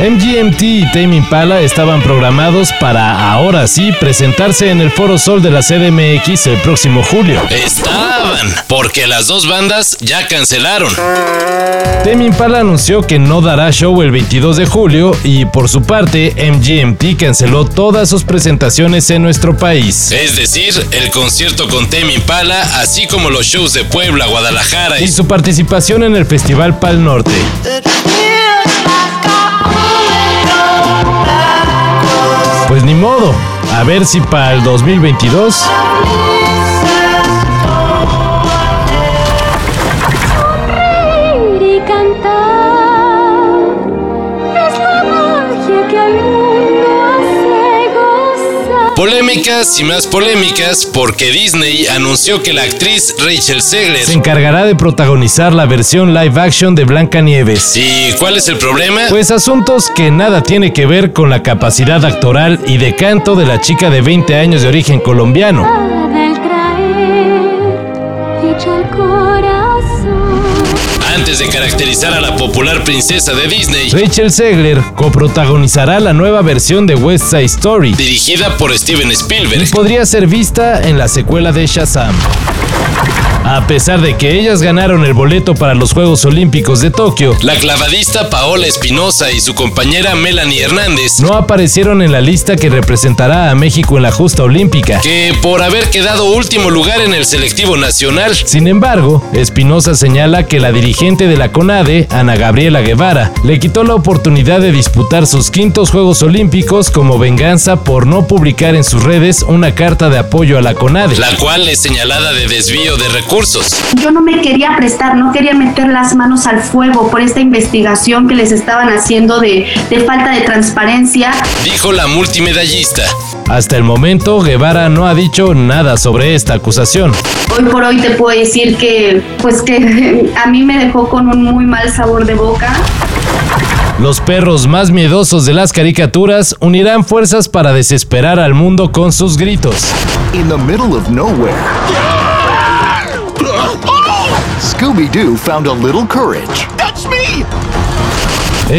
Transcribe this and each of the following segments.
MGMT y Tame Impala estaban programados para ahora sí presentarse en el Foro Sol de la CDMX el próximo julio. Estaban, porque las dos bandas ya cancelaron. Tame Impala anunció que no dará show el 22 de julio y por su parte MGMT canceló todas sus presentaciones en nuestro país. Es decir, el concierto con Tame Impala, así como los shows de Puebla, Guadalajara y su participación en el Festival Pal Norte. Modo, a ver si para el 2022 Polémicas y más polémicas porque Disney anunció que la actriz Rachel Segler se encargará de protagonizar la versión live action de Blancanieves. ¿Y cuál es el problema? Pues asuntos que nada tiene que ver con la capacidad actoral y de canto de la chica de 20 años de origen colombiano. Antes de caracterizar a la popular princesa de Disney, Rachel Segler coprotagonizará la nueva versión de West Side Story, dirigida por Steven Spielberg, y podría ser vista en la secuela de Shazam. A pesar de que ellas ganaron el boleto para los Juegos Olímpicos de Tokio, la clavadista Paola Espinosa y su compañera Melanie Hernández no aparecieron en la lista que representará a México en la justa olímpica, que por haber quedado último lugar en el selectivo nacional. Sin embargo, Espinosa señala que la dirigente de la CONADE, Ana Gabriela Guevara, le quitó la oportunidad de disputar sus quintos Juegos Olímpicos como venganza por no publicar en sus redes una carta de apoyo a la CONADE, la cual es señalada de desvío de recursos yo no me quería prestar, no quería meter las manos al fuego por esta investigación que les estaban haciendo de, de falta de transparencia. Dijo la multimedallista. Hasta el momento, Guevara no ha dicho nada sobre esta acusación. Hoy por hoy te puedo decir que, pues que a mí me dejó con un muy mal sabor de boca. Los perros más miedosos de las caricaturas unirán fuerzas para desesperar al mundo con sus gritos. In the middle of nowhere. Scooby-Doo found a little courage. That's me!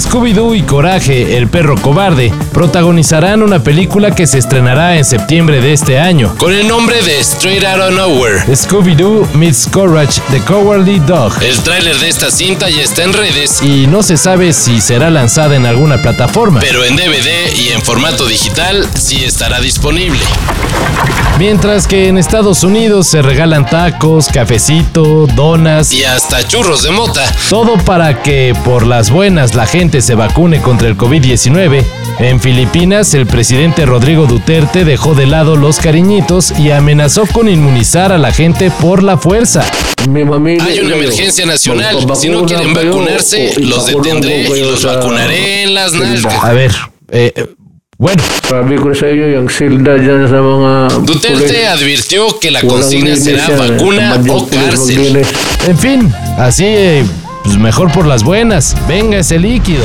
Scooby-Doo y Coraje, el perro cobarde, protagonizarán una película que se estrenará en septiembre de este año. Con el nombre de Straight Outta Nowhere. Scooby-Doo meets Courage, the Cowardly Dog. El tráiler de esta cinta ya está en redes. Y no se sabe si será lanzada en alguna plataforma. Pero en DVD y en formato digital sí estará disponible. Mientras que en Estados Unidos se regalan tacos, cafecito, donas y hasta churros de mota. Todo para que por las buenas la gente se vacune contra el COVID-19. En Filipinas, el presidente Rodrigo Duterte dejó de lado los cariñitos y amenazó con inmunizar a la gente por la fuerza. Hay una emergencia nacional. Si no quieren vacunarse, los detendré y los vacunaré en las nalgas. A ver, eh, bueno. Duterte advirtió que la consigna será vacuna o cárcel. En fin, así pues mejor por las buenas. Venga ese líquido.